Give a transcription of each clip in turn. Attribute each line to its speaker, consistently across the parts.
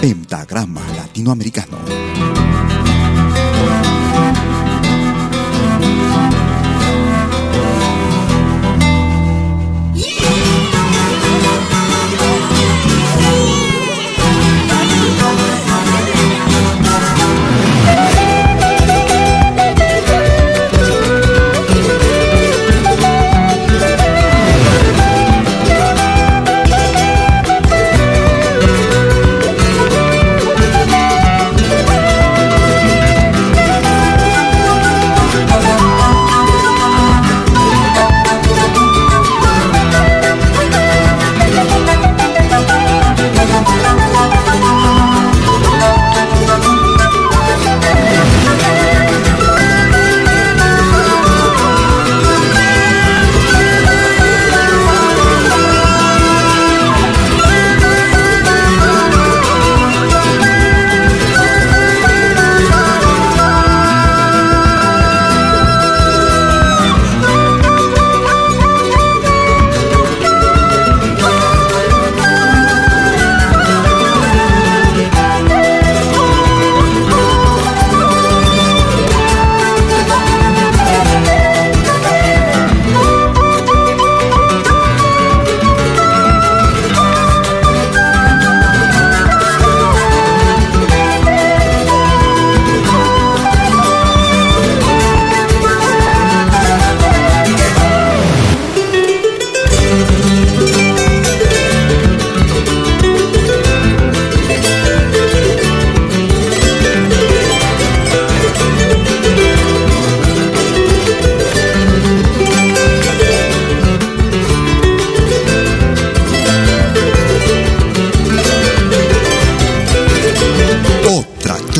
Speaker 1: Pentagrama Latinoamericano.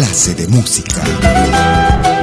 Speaker 1: Clase de música.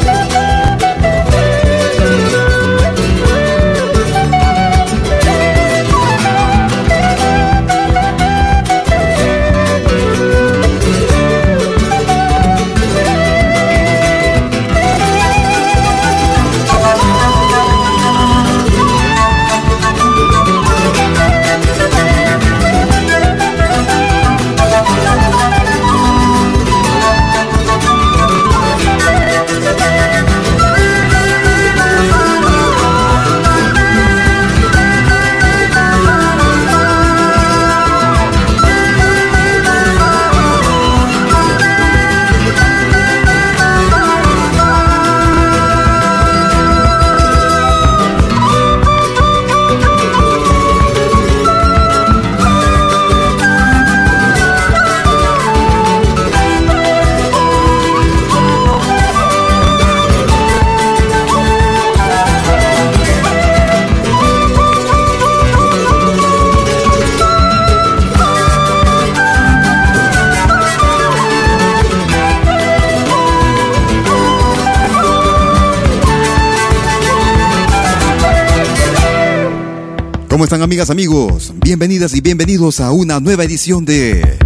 Speaker 1: ¿Cómo están amigas, amigos? Bienvenidas y bienvenidos a una nueva edición de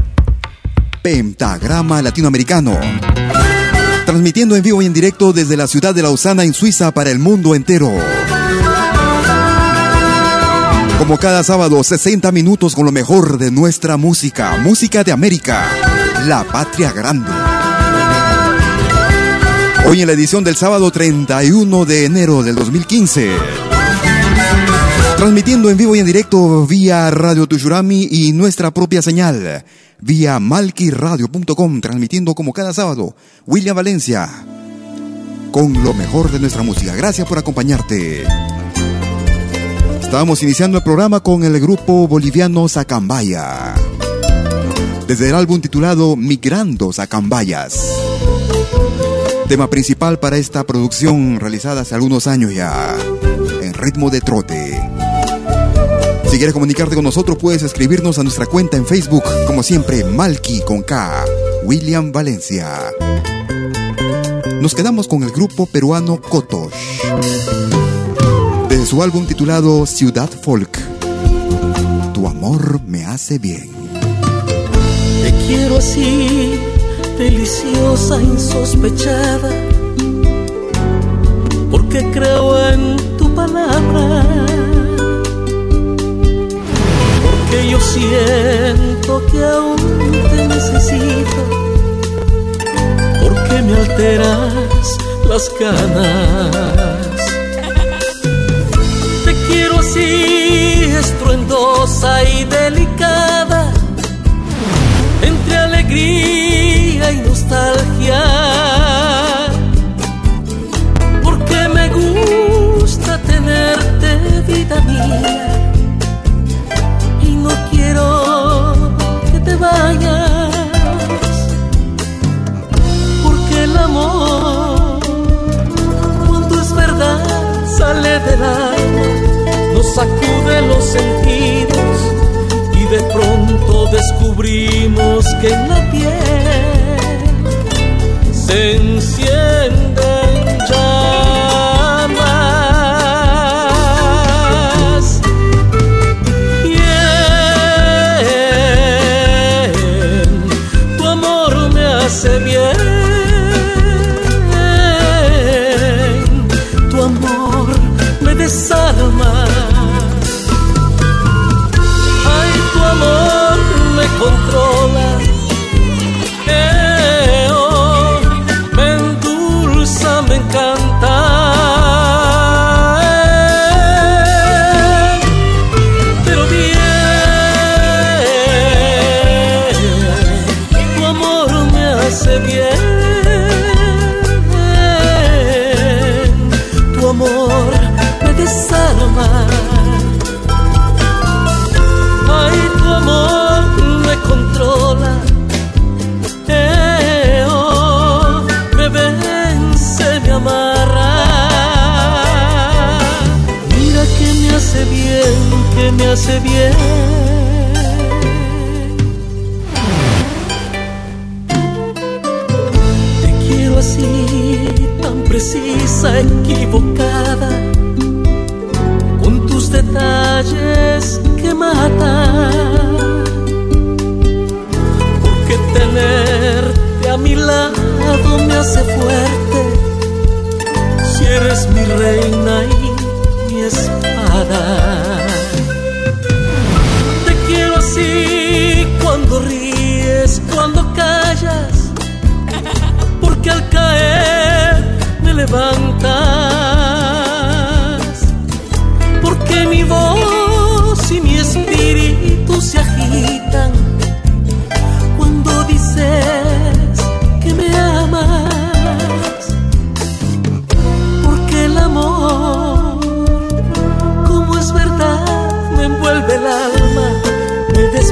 Speaker 1: Pentagrama Latinoamericano. Transmitiendo en vivo y en directo desde la ciudad de Lausana en Suiza para el mundo entero. Como cada sábado, 60 minutos con lo mejor de nuestra música, música de América, la patria grande. Hoy en la edición del sábado 31 de enero del 2015. Transmitiendo en vivo y en directo vía Radio Tushurami y nuestra propia señal, vía malquiradio.com, transmitiendo como cada sábado, William Valencia, con lo mejor de nuestra música. Gracias por acompañarte. Estábamos iniciando el programa con el grupo boliviano Zacambaya, desde el álbum titulado Migrando Zacambayas. Tema principal para esta producción realizada hace algunos años ya, en ritmo de trote. Si quieres comunicarte con nosotros, puedes escribirnos a nuestra cuenta en Facebook, como siempre, Malky con K, William Valencia. Nos quedamos con el grupo peruano Kotosh. Desde su álbum titulado Ciudad Folk, Tu amor me hace bien.
Speaker 2: Te quiero así, deliciosa, insospechada, yo siento que aún te necesito, porque me alteras las ganas. Te quiero así, estruendosa y delicada, entre alegría y nostalgia. Porque me gusta tenerte, vida mía del alma, nos sacude los sentidos y de pronto descubrimos que en la piel se encienden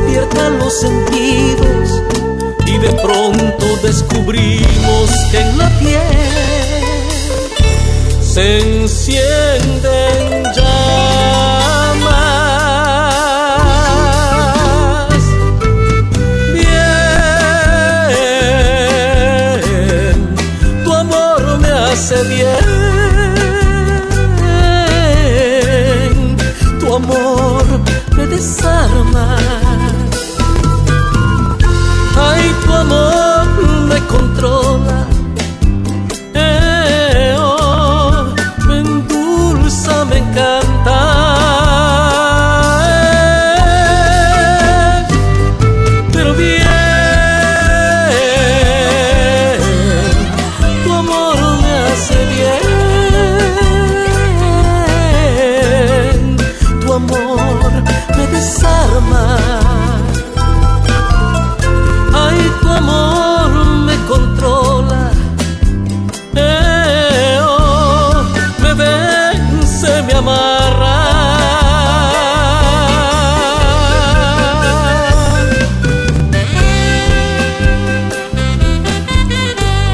Speaker 2: despiertan los sentidos y de pronto descubrimos que en la piel se encienden llamas. Bien, tu amor me hace bien, tu amor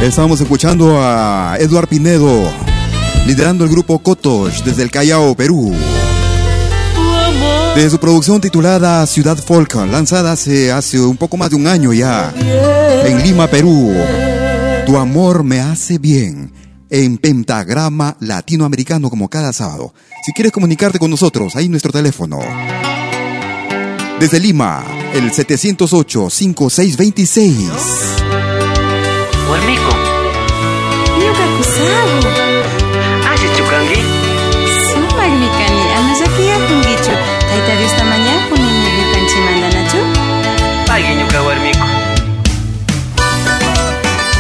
Speaker 1: Estábamos escuchando a Eduard Pinedo, liderando el grupo Kotosh desde el Callao, Perú. De su producción titulada Ciudad Folk, lanzada hace, hace un poco más de un año ya, en Lima, Perú. Tu amor me hace bien, en pentagrama latinoamericano como cada sábado. Si quieres comunicarte con nosotros, ahí nuestro teléfono. Desde Lima, el 708-5626.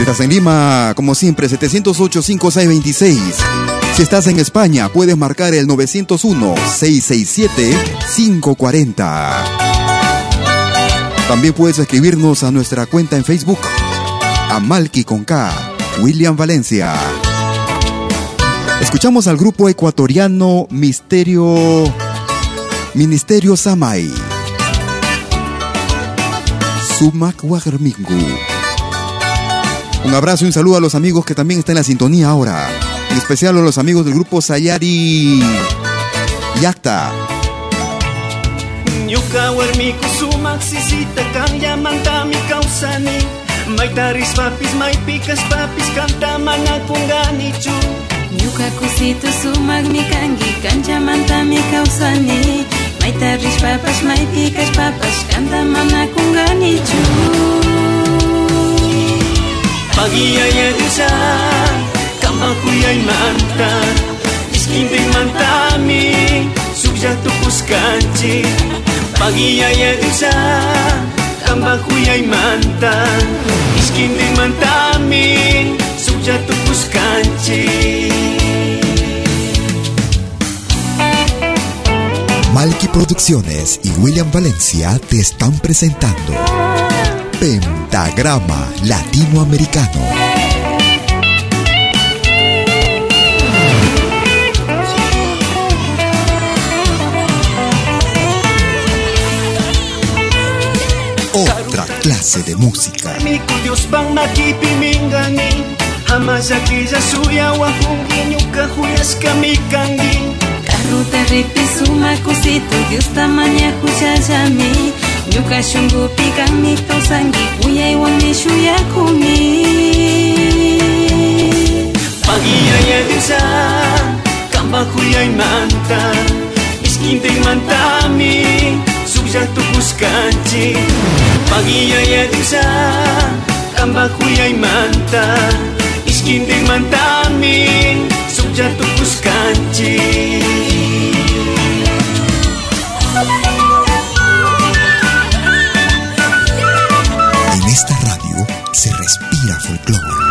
Speaker 1: Estás en Lima, como siempre, 708-5626. Si estás en España, puedes marcar el 901-667-540. También puedes escribirnos a nuestra cuenta en Facebook, a Malky con K, William Valencia. Escuchamos al grupo ecuatoriano Misterio Ministerio Samay. Sumak Wagermingu. Un abrazo y un saludo a los amigos que también están en la sintonía ahora. En especial a los amigos del grupo Sayari. Yacta.
Speaker 3: Papis kanta mana kunganichu Pagiyaya disa kama kuyay manta Iskinding mantami sukya tukus kanchi Pagiyaya disa kama kuyay manta Iskinding mantami sukya tukus kanchi
Speaker 1: Malky Producciones y William Valencia te están presentando Pentagrama Latinoamericano. Otra clase de música.
Speaker 3: nyukashungupi kami
Speaker 4: tausangi
Speaker 3: uyaiwaneshu yakumi pagiyayadiusa kambakulyay manta iskintay mantami sukllatukushkanchi pagiyayadiusa kambakulyay manta iskintay mantami
Speaker 1: sukllatukushkanchi folclore.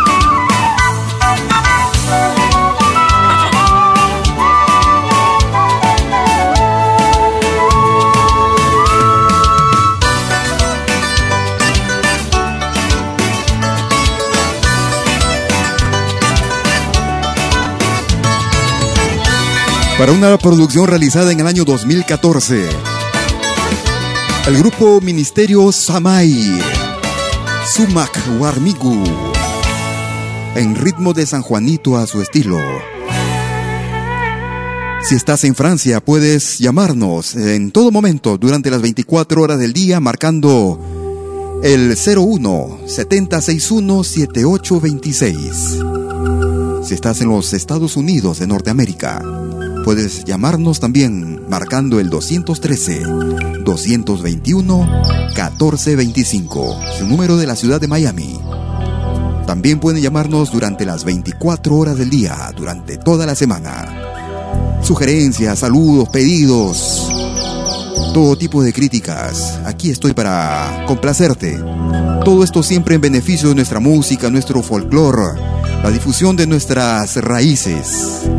Speaker 1: Para una producción realizada en el año 2014. El grupo Ministerio Samay. Sumak Warmigu. En ritmo de San Juanito a su estilo. Si estás en Francia, puedes llamarnos en todo momento durante las 24 horas del día marcando el 01 7061 7826. Si estás en los Estados Unidos de Norteamérica, puedes llamarnos también marcando el 213 221 1425, su número de la ciudad de Miami. También pueden llamarnos durante las 24 horas del día, durante toda la semana. Sugerencias, saludos, pedidos, todo tipo de críticas. Aquí estoy para complacerte. Todo esto siempre en beneficio de nuestra música, nuestro folclore, la difusión de nuestras raíces.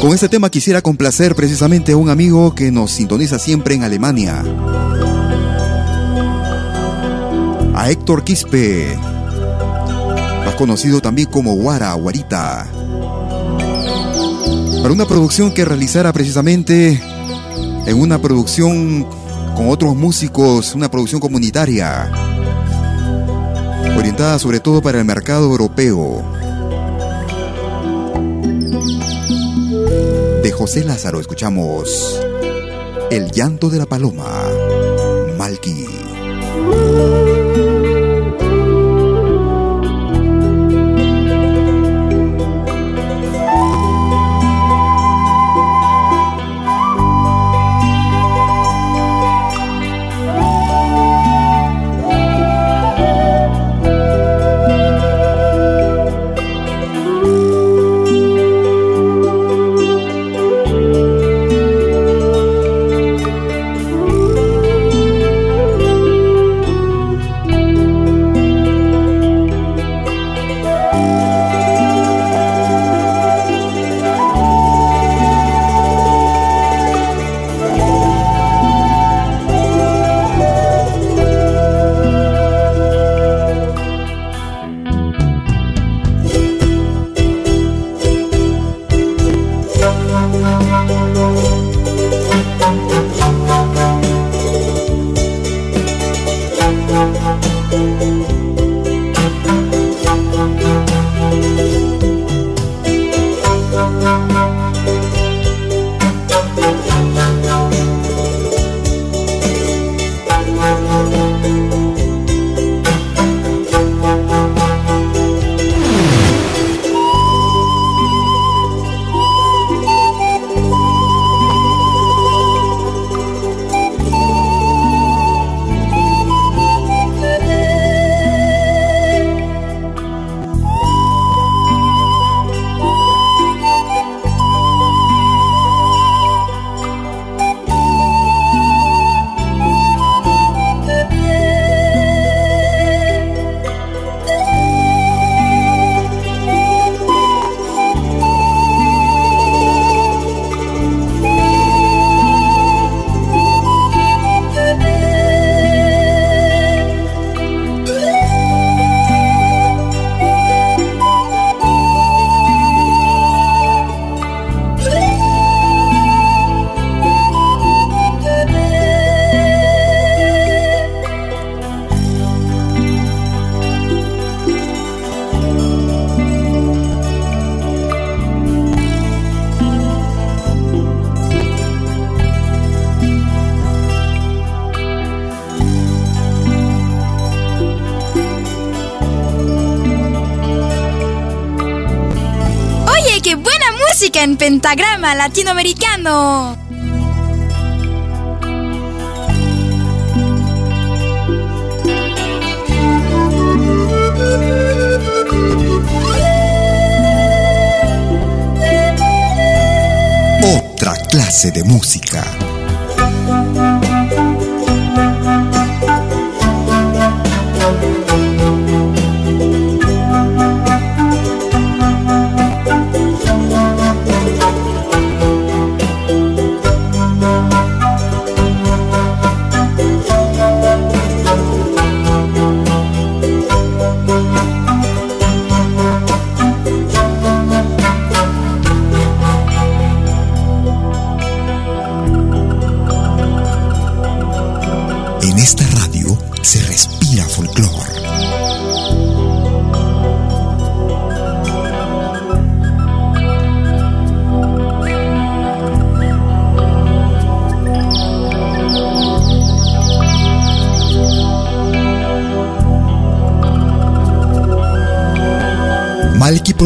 Speaker 1: Con este tema quisiera complacer precisamente a un amigo que nos sintoniza siempre en Alemania. A Héctor Quispe, más conocido también como Guara, Guarita. Para una producción que realizara precisamente en una producción con otros músicos, una producción comunitaria. orientada sobre todo para el mercado europeo. José Lázaro escuchamos El llanto de la paloma,
Speaker 5: pentagrama latinoamericano.
Speaker 1: Otra clase de música.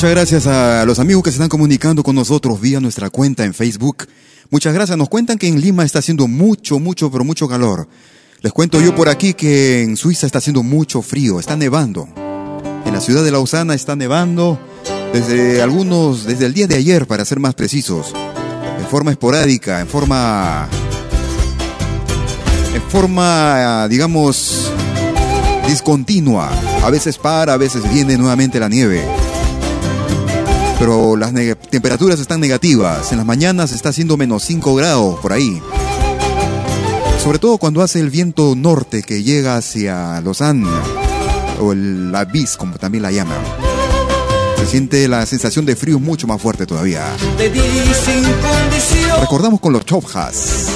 Speaker 1: Muchas gracias a los amigos que se están comunicando con nosotros vía nuestra cuenta en Facebook. Muchas gracias. Nos cuentan que en Lima está haciendo mucho, mucho, pero mucho calor. Les cuento yo por aquí que en Suiza está haciendo mucho frío, está nevando. En la ciudad de Lausana está nevando desde algunos, desde el día de ayer, para ser más precisos. En forma esporádica, en forma. En forma, digamos, discontinua. A veces para, a veces viene nuevamente la nieve pero las temperaturas están negativas. En las mañanas está haciendo menos 5 grados por ahí. Sobre todo cuando hace el viento norte que llega hacia Lausanne, o el Abyss, como también la llaman. Se siente la sensación de frío mucho más fuerte todavía. Recordamos con los Chopjas.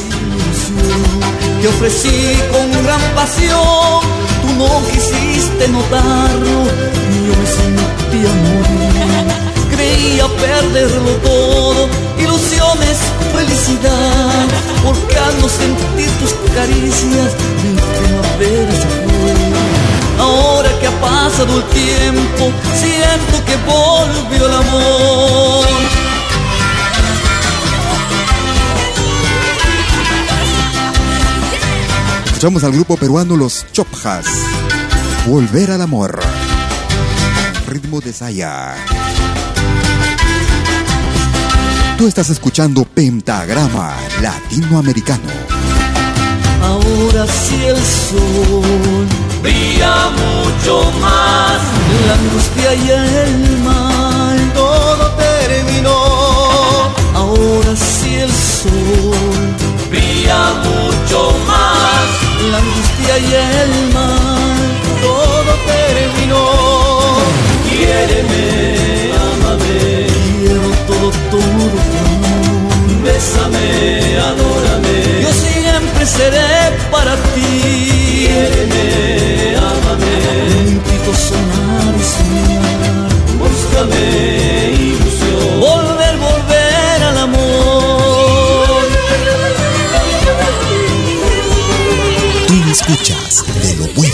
Speaker 6: Te ofrecí con gran pasión, tú no quisiste notarlo, y yo me sentía morir creía perderlo todo, ilusiones, felicidad, al no sentir tus caricias, mi primavera se fue. Ahora que ha pasado el tiempo, siento que volvió el amor.
Speaker 1: Escuchamos al grupo peruano Los Chopjas. Volver al amor. Ritmo de Saya. Estás escuchando Pentagrama Latinoamericano.
Speaker 6: Ahora sí el sol brilla mucho más, la angustia y el mal, todo terminó. Ahora sí el sol brilla mucho más, la angustia y el mal, todo terminó. Quiéreme, amame, quiero todo, todo bésame, adórame. Yo siempre seré para ti. Quiéreme, ámame. Intento soñar y soñar. Búscame ilusión. Volver, volver al amor.
Speaker 1: Tú escuchas de lo bueno,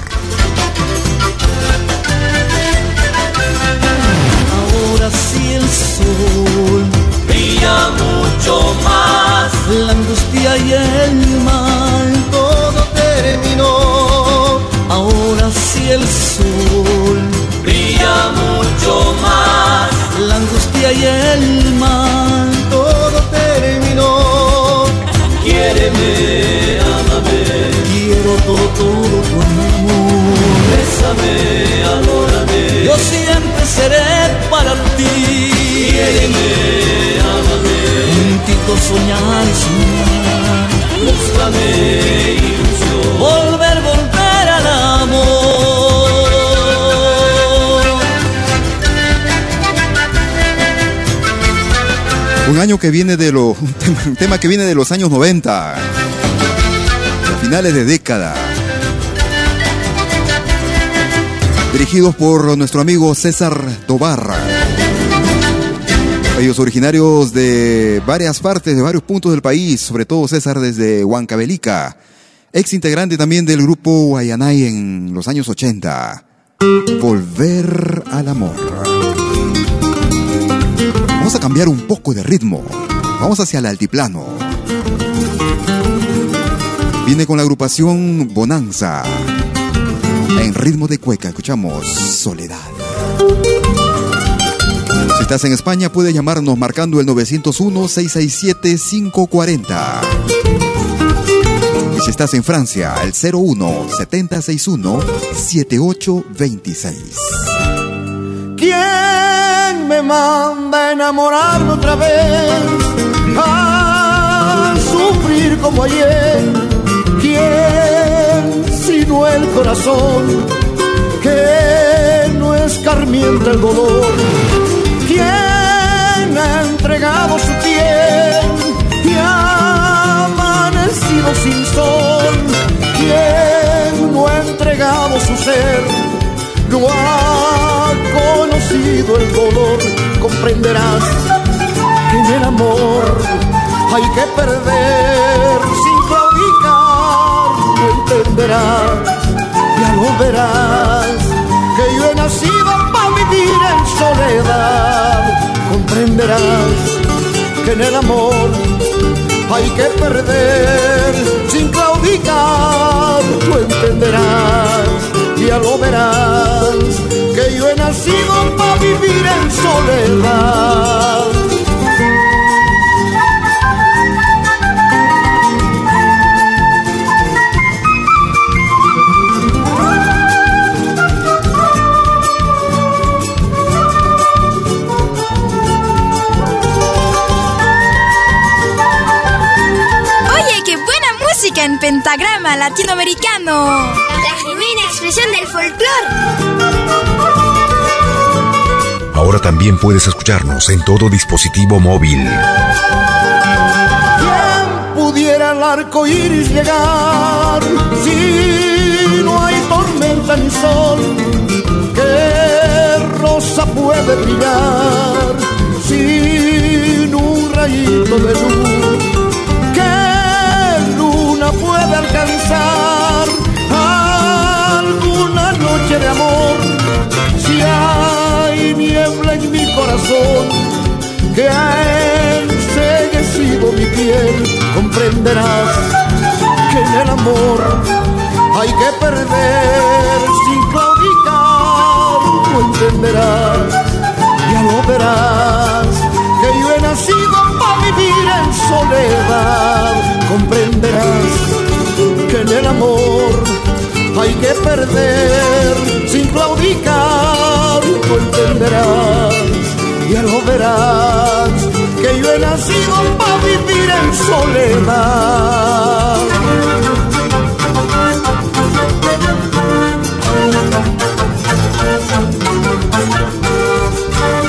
Speaker 6: Juntito soñar y soñar. Búscame ilusión, volver, volver al amor.
Speaker 1: Un año que viene de los. Un tema, que viene de los años 90. A finales de década. Dirigidos por nuestro amigo César Tobarra. Ellos originarios de varias partes, de varios puntos del país, sobre todo César desde Huancavelica, ex integrante también del grupo Guayanay en los años 80. Volver al amor. Vamos a cambiar un poco de ritmo. Vamos hacia el altiplano. Viene con la agrupación Bonanza. En ritmo de cueca escuchamos Soledad. Estás en España puedes llamarnos marcando el 901-667-540. Y si estás en Francia, el 01-761-7826.
Speaker 6: ¿Quién me manda a enamorarme otra vez? A sufrir como ayer. ¿Quién
Speaker 7: bueno el corazón, que no escarmienta el dolor. ¿Quién ha entregado su piel y ha amanecido sin sol? ¿Quién no ha entregado su ser? No ha conocido el dolor, comprenderás que en el amor hay que perder sin claudicar, lo entenderás, ya lo verás, que yo he nacido para vivir en soledad, comprenderás que en el amor hay que perder sin claudicar, lo entenderás, ya lo verás, que yo he nacido para vivir en soledad.
Speaker 5: En pentagrama latinoamericano.
Speaker 6: La genuina expresión del folclore.
Speaker 8: Ahora también puedes escucharnos en todo dispositivo móvil.
Speaker 7: ¿Quién pudiera al arco iris llegar si no hay tormenta ni sol? ¿Qué rosa puede brillar sin un rayito de luz? Puede alcanzar alguna noche de amor. Si hay niebla en mi corazón que ha enseguecido mi piel, comprenderás que en el amor hay que perder sin claudicar. Lo entenderás, ya lo verás, nacido para vivir en soledad. Comprenderás que en el amor hay que perder sin claudicar. Tú entenderás, ya lo verás, que yo he nacido para vivir en soledad.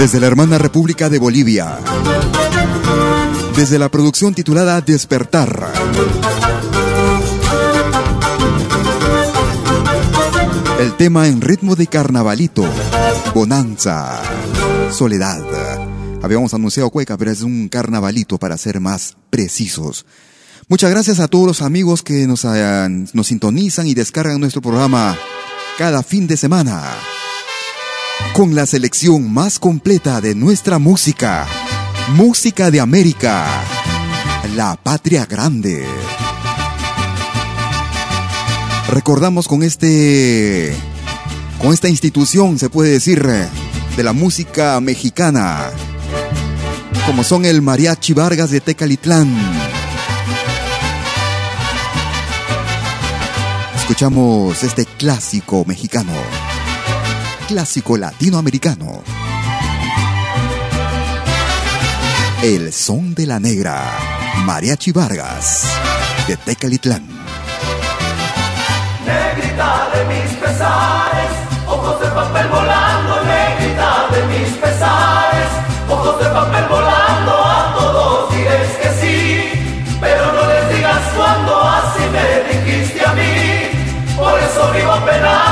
Speaker 1: Desde la hermana República de Bolivia desde la producción titulada Despertar. El tema en ritmo de carnavalito, Bonanza, Soledad. Habíamos anunciado Cueca, pero es un carnavalito para ser más precisos. Muchas gracias a todos los amigos que nos, nos sintonizan y descargan nuestro programa cada fin de semana. Con la selección más completa de nuestra música Música de América, la patria grande. Recordamos con este con esta institución se puede decir de la música mexicana como son el Mariachi Vargas de Tecalitlán. Escuchamos este clásico mexicano, clásico latinoamericano. El son de la negra, Mariachi Vargas, de Tecalitlán.
Speaker 9: Negrita de mis pesares, ojos de papel volando, negrita de mis pesares, ojos de papel volando, a todos diles que sí, pero no les digas cuando así me dijiste a mí, por eso vivo penando.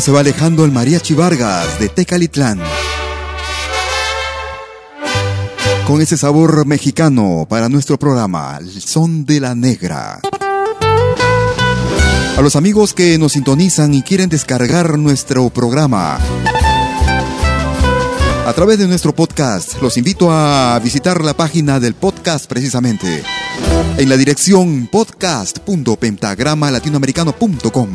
Speaker 1: Se va alejando el Mariachi Vargas de Tecalitlán. Con ese sabor mexicano para nuestro programa, el son de la negra. A los amigos que nos sintonizan y quieren descargar nuestro programa a través de nuestro podcast, los invito a visitar la página del podcast precisamente en la dirección podcast.pentagramalatinoamericano.com.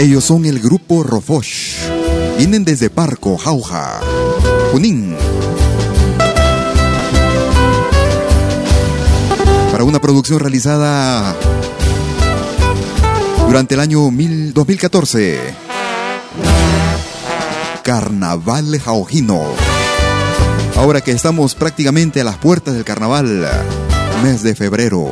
Speaker 1: Ellos son el grupo Rofosh. Vienen desde Parco, Jauja, Junín. Para una producción realizada durante el año 2014. Carnaval Jaujino. Ahora que estamos prácticamente a las puertas del carnaval, mes de febrero.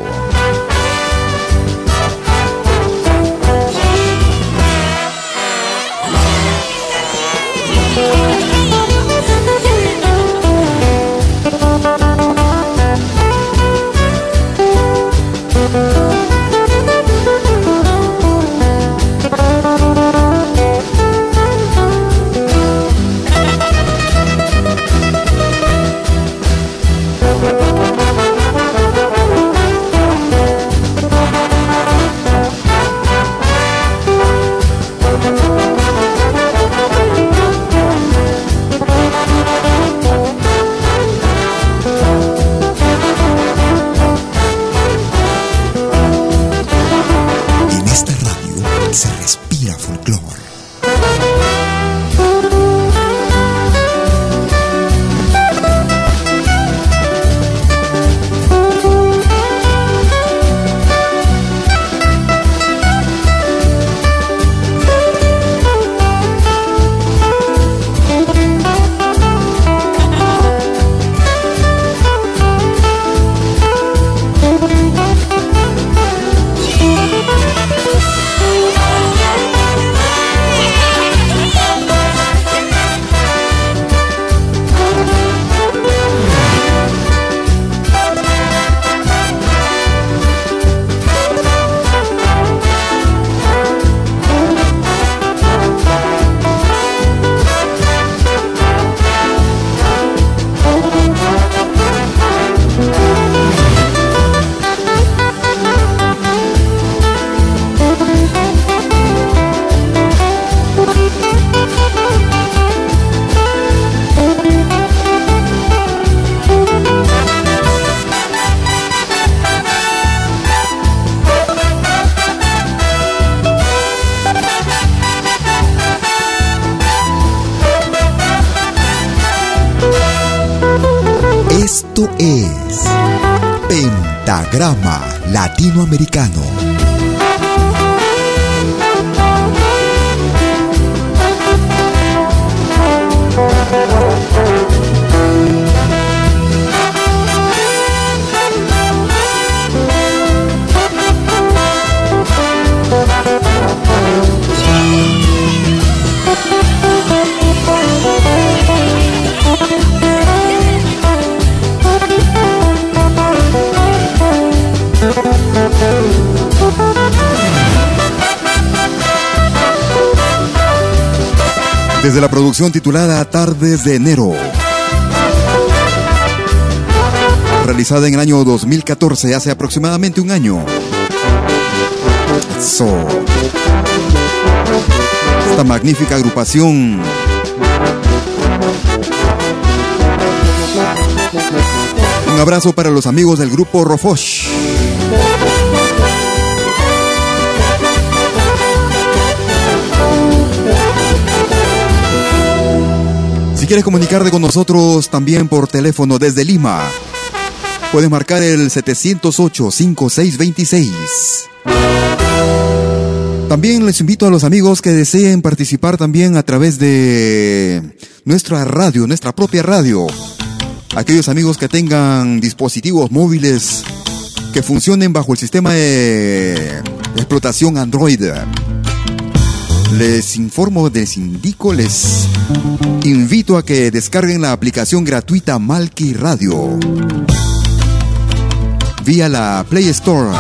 Speaker 1: Desde la producción titulada Tardes de Enero. Realizada en el año 2014, hace aproximadamente un año. Esta magnífica agrupación. Un abrazo para los amigos del grupo Rofosh. Quieres comunicarte con nosotros también por teléfono desde Lima, puedes marcar el 708-5626. También les invito a los amigos que deseen participar también a través de nuestra radio, nuestra propia radio. Aquellos amigos que tengan dispositivos móviles que funcionen bajo el sistema de explotación Android. Les informo, les indico, les invito a que descarguen la aplicación gratuita Malki Radio vía la Play Store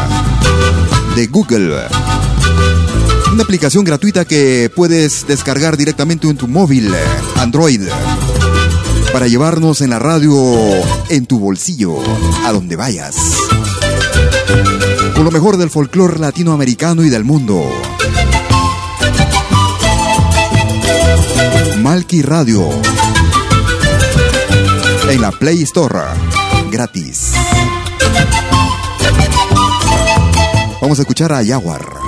Speaker 1: de Google. Una aplicación gratuita que puedes descargar directamente en tu móvil Android para llevarnos en la radio en tu bolsillo, a donde vayas. Con lo mejor del folclore latinoamericano y del mundo. Radio. En la Play Store. Gratis. Vamos a escuchar a Jaguar.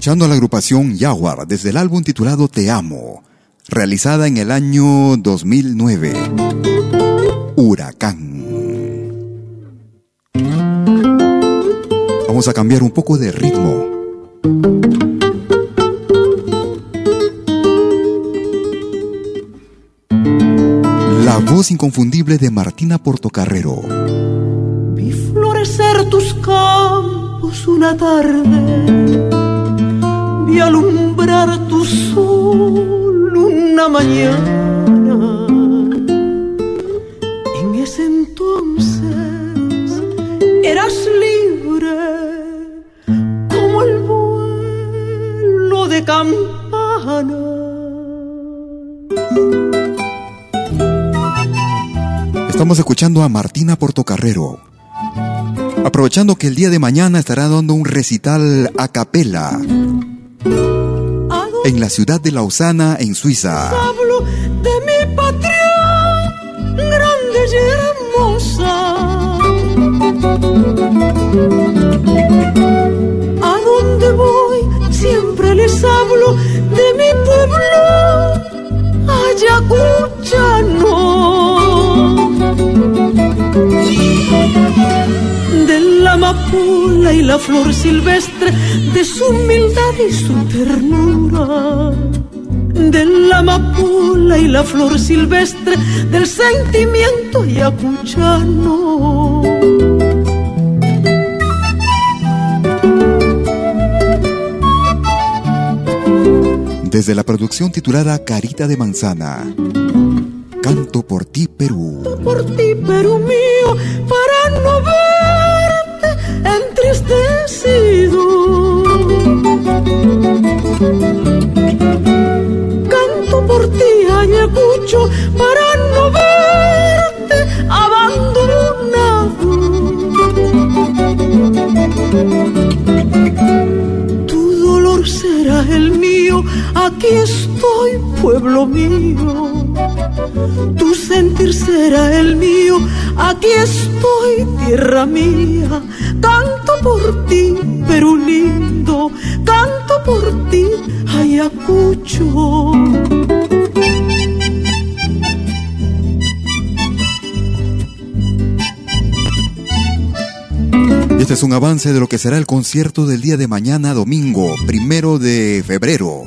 Speaker 8: Escuchando a la agrupación Jaguar desde el álbum titulado Te Amo, realizada en el año 2009. Huracán. Vamos a cambiar un poco de ritmo. La voz inconfundible de Martina Portocarrero.
Speaker 10: Vi florecer tus campos una tarde y alumbrar tu sol una mañana. En ese entonces eras libre como el vuelo de campana.
Speaker 1: Estamos escuchando a Martina Portocarrero. Aprovechando que el día de mañana estará dando un recital a capela en la ciudad de Lausana, en Suiza.
Speaker 10: Hablo de mi patria, grande y hermosa. A donde voy, siempre les hablo de mi pueblo, Ayacuchano de la amapola y la flor silvestre, de su humildad y su ternura. De la amapola y la flor silvestre, del sentimiento yacuchano.
Speaker 1: Desde la producción titulada Carita de Manzana. Canto por ti, Perú.
Speaker 10: Canto por ti, Perú mío, para no verte decido. Canto por ti, Ayacucho, para no verte abandonado. Tu dolor será el mío, aquí estoy, pueblo mío. Tu sentir será el mío, aquí estoy, tierra mía
Speaker 1: avance de lo que será el concierto del día de mañana, domingo, primero de febrero.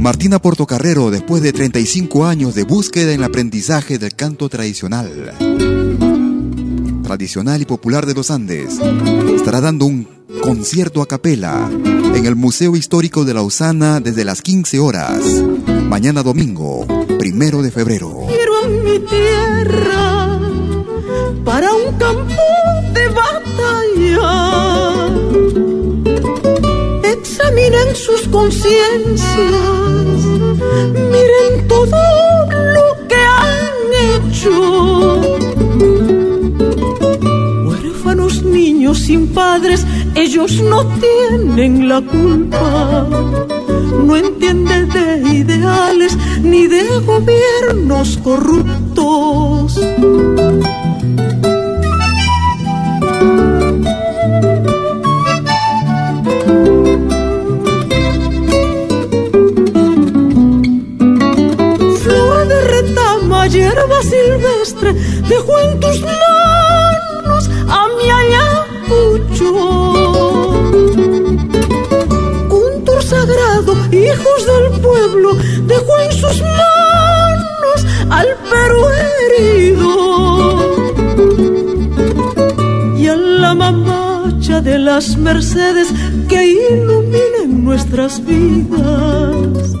Speaker 1: Martina Portocarrero, después de 35 años de búsqueda en el aprendizaje del canto tradicional, tradicional y popular de los Andes, estará dando un concierto a capela en el Museo Histórico de Lausana desde las 15 horas, mañana domingo, primero de febrero.
Speaker 10: Conciencias, miren todo lo que han hecho. Huérfanos niños sin padres, ellos no tienen la culpa. No entienden de ideales ni de gobiernos corruptos. Mercedes que iluminen nuestras vidas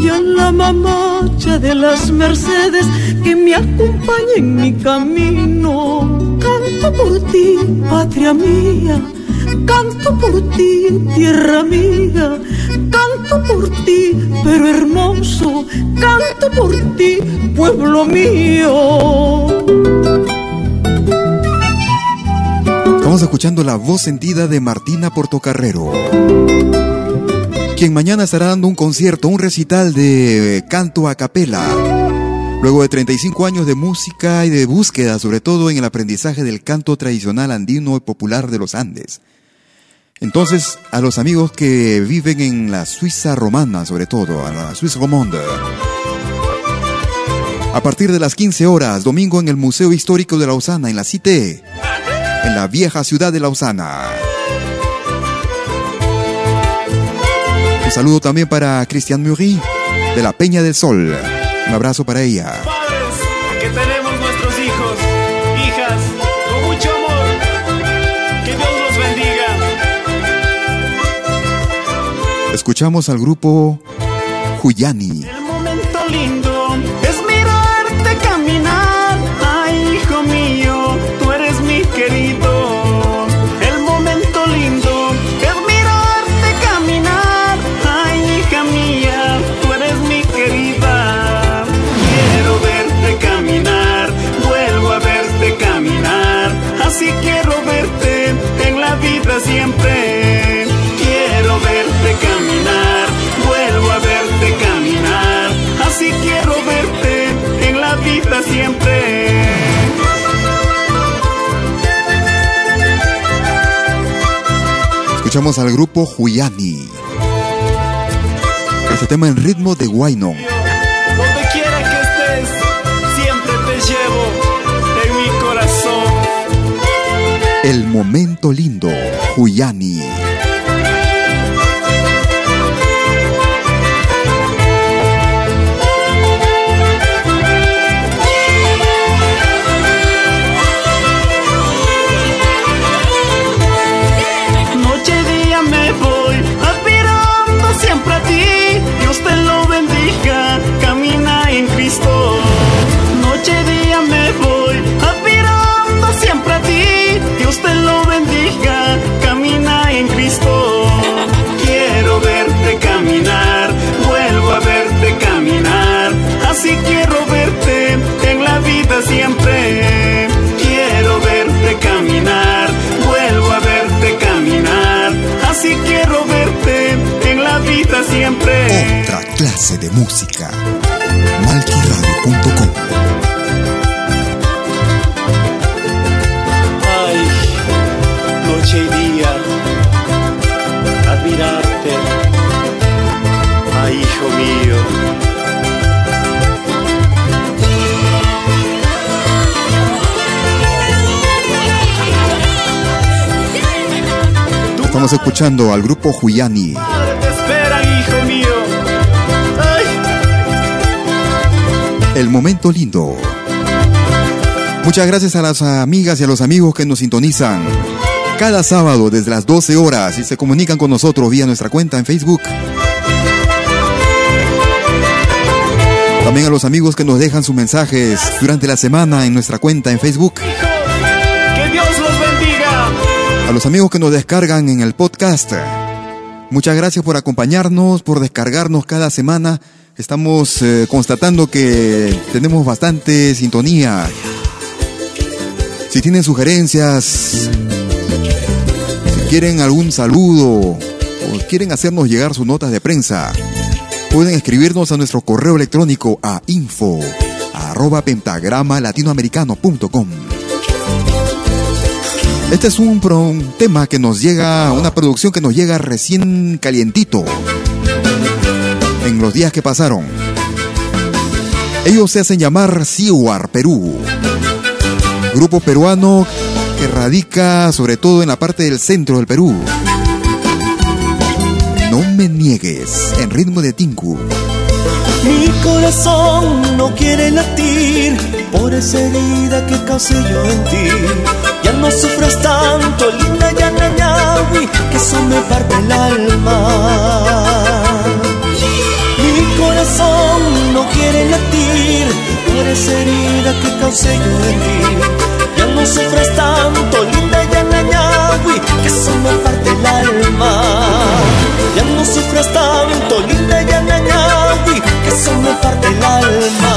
Speaker 10: y a la mamacha de las mercedes que me acompañe en mi camino. Canto por ti, patria mía, canto por ti, tierra mía, canto por ti, pero hermoso, canto por ti, pueblo mío.
Speaker 1: Estamos escuchando la voz sentida de Martina Portocarrero quien mañana estará dando un concierto, un recital de canto a capela. Luego de 35 años de música y de búsqueda, sobre todo en el aprendizaje del canto tradicional andino y popular de los Andes. Entonces, a los amigos que viven en la Suiza romana, sobre todo, a la Suiza romande, a partir de las 15 horas, domingo en el Museo Histórico de Lausana, en la Cité, en la vieja ciudad de Lausana. saludo también para Cristian Muri de la Peña del Sol. Un abrazo para ella.
Speaker 3: Padres, que tenemos nuestros hijos, hijas, con mucho amor. Que Dios los bendiga.
Speaker 1: Escuchamos al grupo Huyani.
Speaker 3: Así quiero verte en la vida siempre. Quiero verte caminar, vuelvo a verte caminar. Así quiero verte en la vida siempre.
Speaker 1: Escuchamos al grupo Huyani. Este tema en ritmo de Guaynon.
Speaker 3: Donde quiera que estés, siempre te llevo
Speaker 1: El momento lindo, Huyani. Clase de música. Malquiradio.com
Speaker 3: Ay, noche y día, admirarte. Ay, hijo mío.
Speaker 1: Estamos escuchando al grupo Huyani.
Speaker 3: Te espera, hijo
Speaker 1: El momento lindo. Muchas gracias a las amigas y a los amigos que nos sintonizan cada sábado desde las 12 horas y se comunican con nosotros vía nuestra cuenta en Facebook. También a los amigos que nos dejan sus mensajes durante la semana en nuestra cuenta en Facebook.
Speaker 3: Que Dios los bendiga.
Speaker 1: A los amigos que nos descargan en el podcast. Muchas gracias por acompañarnos, por descargarnos cada semana. Estamos eh, constatando que tenemos bastante sintonía. Si tienen sugerencias, si quieren algún saludo o quieren hacernos llegar sus notas de prensa, pueden escribirnos a nuestro correo electrónico a info arroba pentagrama latinoamericano.com. Este es un, tema que nos llega, una producción que nos llega recién calientito en los días que pasaron. Ellos se hacen llamar Siwar Perú, grupo peruano que radica sobre todo en la parte del centro del Perú. No me niegues, en ritmo de Tinku.
Speaker 2: Mi corazón no quiere latir por esa herida que causé yo en ti. Ya no sufras tanto, linda Yanayawi, que eso me parte el alma. Quiere latir por esa herida que causé yo en ti. Ya no sufras tanto, linda Yanayawi, que eso me parte el alma. Ya no sufras tanto, linda Yanayawi, que eso me parte el alma.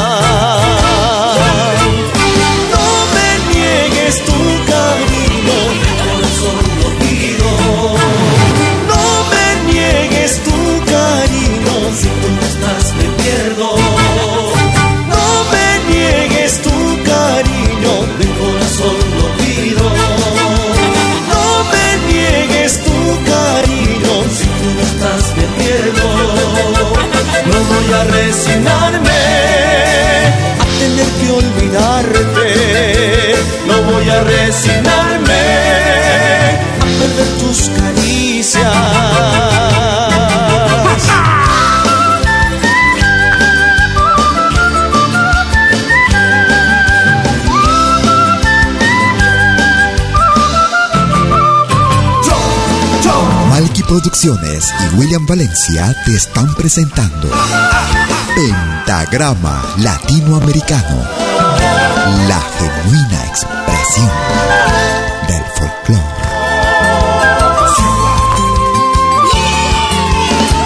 Speaker 1: Y William Valencia te están presentando Pentagrama Latinoamericano, la genuina expresión del folclore.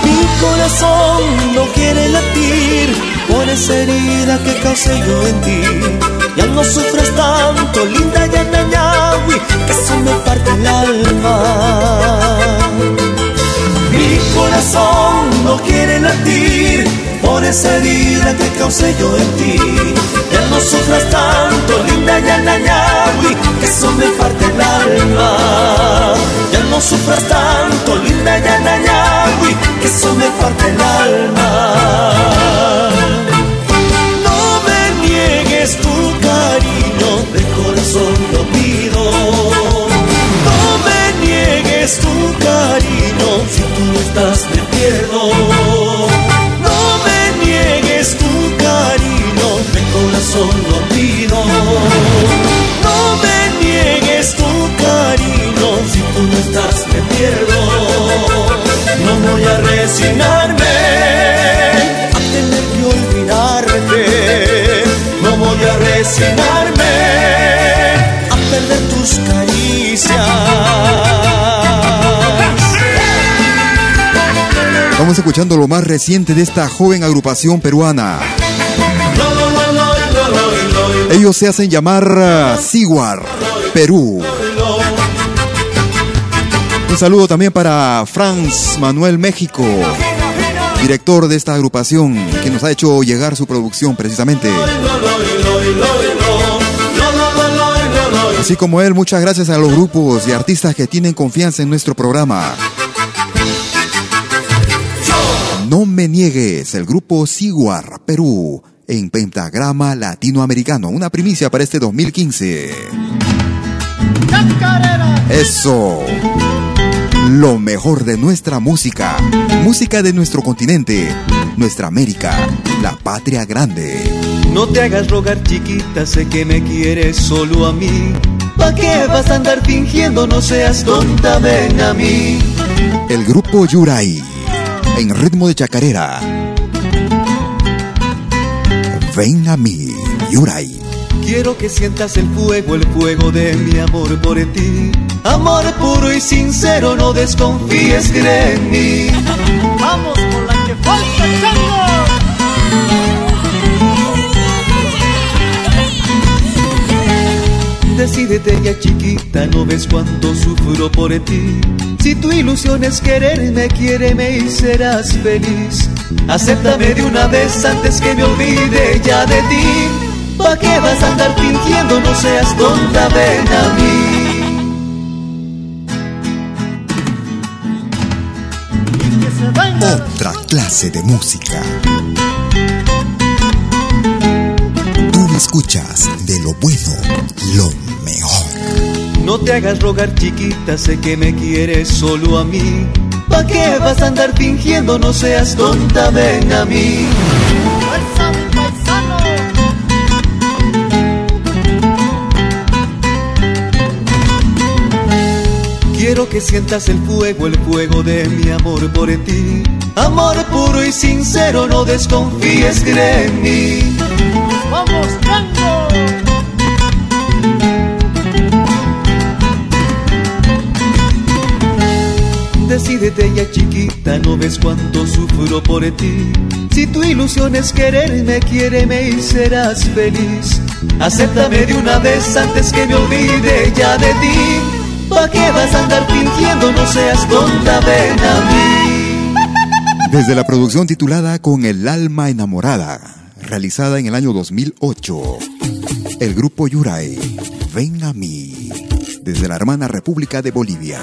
Speaker 2: Mi corazón no quiere latir por esa herida que causé yo en ti. Ya no sufras tanto, linda Yanayawi, que eso me parte el alma. Corazón no quiere latir por esa herida que causé yo en ti. Ya no sufras tanto, linda Yanayawi, que eso me parte el alma. Ya no sufras tanto, linda Yanayawi, que eso me parte el alma. No me niegues tu cariño, de corazón lo pido. Niegues tu cariño, si tú no estás me pierdo. No me niegues tu cariño, de corazón lo pido. No me niegues tu cariño, si tú no estás me pierdo. No voy a resignarme
Speaker 1: Estamos escuchando lo más reciente de esta joven agrupación peruana. Ellos se hacen llamar uh, Siguar, Perú. Un saludo también para Franz Manuel México. director de esta agrupación que nos ha hecho llegar su producción precisamente. Así como él, muchas gracias a los grupos y artistas que tienen confianza en nuestro programa. No me niegues, el grupo Siguar, Perú, en pentagrama latinoamericano, una primicia para este 2015. Eso lo mejor de nuestra música, música de nuestro continente, nuestra América, la patria grande.
Speaker 11: No te hagas rogar chiquita, sé que me quieres solo a mí. ¿Pa' qué vas a andar fingiendo? No seas tonta, ven a mí.
Speaker 1: El grupo Yuray, en ritmo de chacarera. Ven a mí, Yuray.
Speaker 11: Quiero que sientas el fuego, el fuego de mi amor por ti. Amor puro y sincero, no desconfíes, cree en mí.
Speaker 7: Vamos con la que falta, chango.
Speaker 11: Decídete ya chiquita, no ves cuánto sufro por ti. Si tu ilusión es quererme, quiéreme y serás feliz. Acéptame de una vez antes que me olvide ya de ti. ¿Pa' qué vas a andar fingiendo? No seas tonta, ven a mí.
Speaker 1: Otra clase de música. Tú me escuchas de lo bueno, lo mejor.
Speaker 11: No te hagas rogar, chiquita, sé que me quieres solo a mí. ¿Pa' qué vas a andar fingiendo? No seas tonta, ven a mí. Quiero que sientas el fuego, el fuego de mi amor por ti. Amor puro y sincero, no desconfíes, cree en mí.
Speaker 7: ¡Vamos, Tango!
Speaker 11: Decídete ya chiquita, no ves cuánto sufro por ti. Si tu ilusión es quererme, quiéreme y serás feliz. Acéptame de una vez antes que me olvide ya de ti. ¿Pa' qué vas a andar fingiendo? No seas tonta, ven a mí.
Speaker 1: Desde la producción titulada Con el alma enamorada, realizada en el año 2008, el grupo Yuray, Ven a mí, desde la hermana República de Bolivia.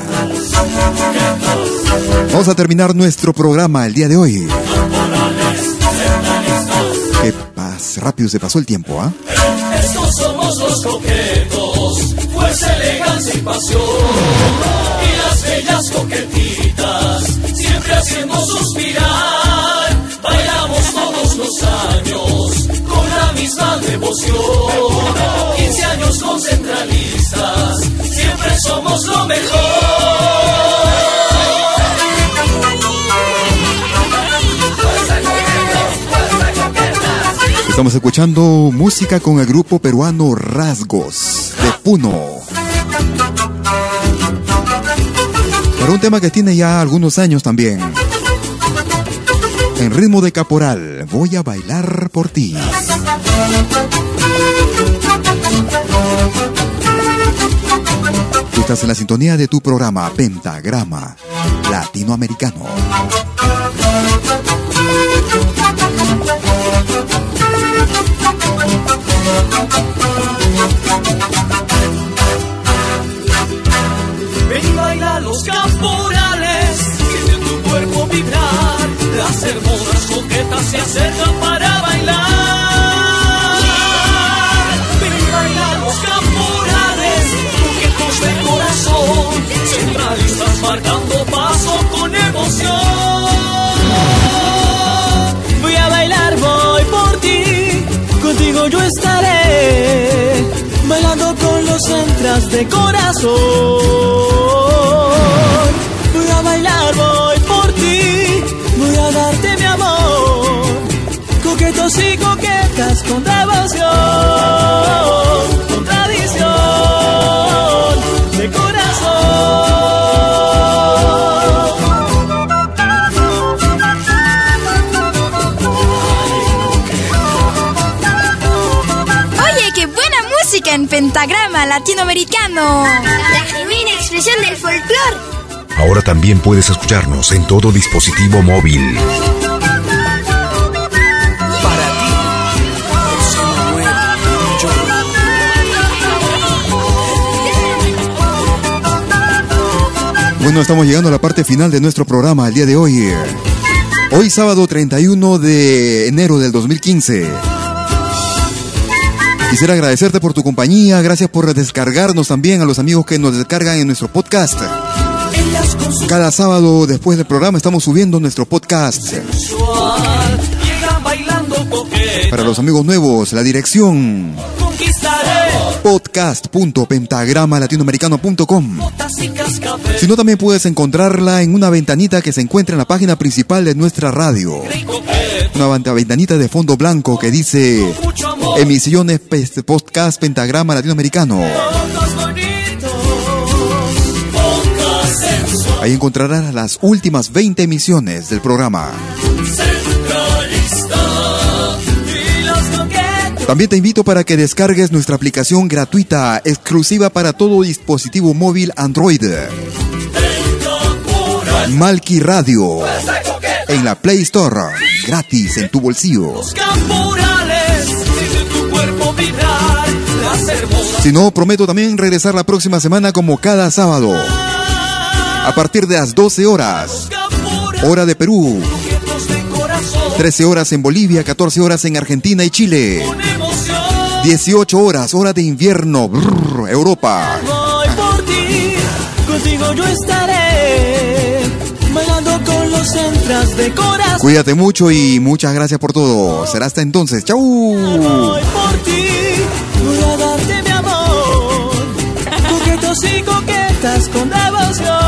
Speaker 1: Vamos a terminar nuestro programa el día de hoy. Qué paz, rápido se pasó el tiempo, ¿ah?
Speaker 12: Estos somos los coquetos fuerza, elegancia y pasión. Y todos los años con la misma devoción. 15 años con centralistas, somos lo mejor.
Speaker 1: Estamos escuchando música con el grupo peruano Rasgos de Puno. Para un tema que tiene ya algunos años también. En ritmo de caporal, voy a bailar por ti. Estás en la sintonía de tu programa Pentagrama Latinoamericano.
Speaker 12: Ven y baila los caporales, siente tu cuerpo vibrar. Las hermosas coquetas se acercan para marcando paso con emoción.
Speaker 13: Voy a bailar, voy por ti, contigo yo estaré, bailando con los centras de corazón. Voy a bailar, voy por ti, voy a darte mi amor, coquetos y coquetas con devoción,
Speaker 5: pentagrama latinoamericano.
Speaker 6: La genuina expresión del folclor.
Speaker 8: Ahora también puedes escucharnos en todo dispositivo móvil. Para ti, es Manuel, yo.
Speaker 1: Bueno, estamos llegando a la parte final de nuestro programa el día de hoy. Hoy sábado 31 de enero del 2015. Quisiera agradecerte por tu compañía, gracias por descargarnos también a los amigos que nos descargan en nuestro podcast. Cada sábado después del programa estamos subiendo nuestro podcast. Para los amigos nuevos, la dirección podcast.pentagramalatinoamericano.com. Si no, también puedes encontrarla en una ventanita que se encuentra en la página principal de nuestra radio. Una ventanita de fondo blanco que dice Emisiones Podcast Pentagrama Latinoamericano. Ahí encontrarás las últimas 20 emisiones del programa. También te invito para que descargues nuestra aplicación gratuita exclusiva para todo dispositivo móvil Android. Malki Radio. En la Play Store. Gratis en tu bolsillo. Si no, prometo también regresar la próxima semana como cada sábado. A partir de las 12 horas. Hora de Perú. 13 horas en Bolivia, 14 horas en Argentina y Chile. 18 horas, hora de invierno, Europa.
Speaker 13: por ti, contigo yo estaré, bailando con los centras de corazón.
Speaker 1: Cuídate mucho y muchas gracias por todo. Será hasta entonces. ¡Chau!
Speaker 13: Voy por ti, voy a darte mi amor, coquetos y coquetas con devoción.